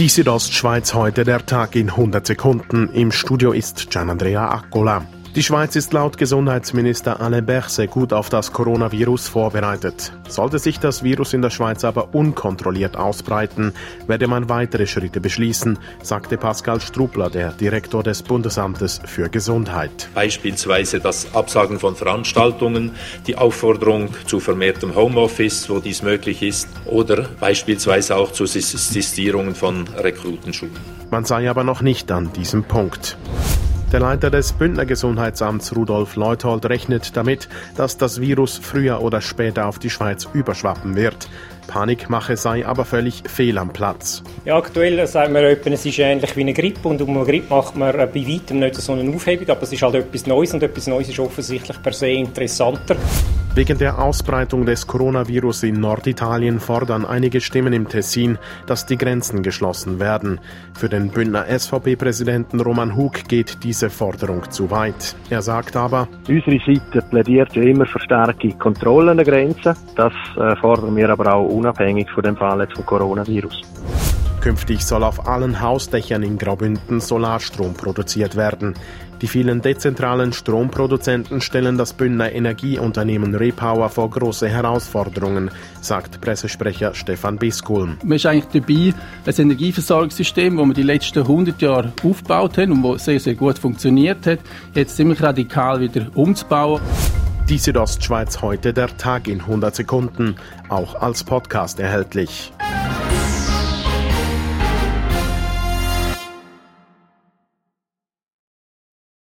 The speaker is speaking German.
Die Südostschweiz heute der Tag in 100 Sekunden. Im Studio ist Gian Andrea Accola. Die Schweiz ist laut Gesundheitsminister Alain Berset gut auf das Coronavirus vorbereitet. Sollte sich das Virus in der Schweiz aber unkontrolliert ausbreiten, werde man weitere Schritte beschließen, sagte Pascal Strubler, der Direktor des Bundesamtes für Gesundheit. Beispielsweise das Absagen von Veranstaltungen, die Aufforderung zu vermehrtem Homeoffice, wo dies möglich ist, oder beispielsweise auch zu Sistierungen von Rekrutenschulen. Man sei aber noch nicht an diesem Punkt. Der Leiter des Bündner Gesundheitsamts Rudolf Leuthold rechnet damit, dass das Virus früher oder später auf die Schweiz überschwappen wird. Panikmache sei aber völlig fehl am Platz. Ja, aktuell sagen wir, es ist ähnlich wie eine Grippe und um eine Grippe macht man bei weitem nicht so eine Aufhebung, aber es ist halt etwas Neues und etwas Neues ist offensichtlich per se interessanter. Wegen der Ausbreitung des Coronavirus in Norditalien fordern einige Stimmen im Tessin, dass die Grenzen geschlossen werden. Für den Bündner SVP-Präsidenten Roman Hug geht diese Forderung zu weit. Er sagt aber, unsere Seite plädiert ja immer für starke Kontrollen den Grenzen. Das äh, fordern wir aber auch unabhängig von dem Fall vom Coronavirus. Künftig soll auf allen Hausdächern in Graubünden Solarstrom produziert werden. Die vielen dezentralen Stromproduzenten stellen das Bündner Energieunternehmen Repower vor große Herausforderungen, sagt Pressesprecher Stefan Biskulm. Man ist eigentlich dabei, ein Energieversorgungssystem, das wir die letzten 100 Jahre aufgebaut haben und das sehr, sehr gut funktioniert hat, jetzt ziemlich radikal wieder umzubauen. Die Südostschweiz heute der Tag in 100 Sekunden, auch als Podcast erhältlich.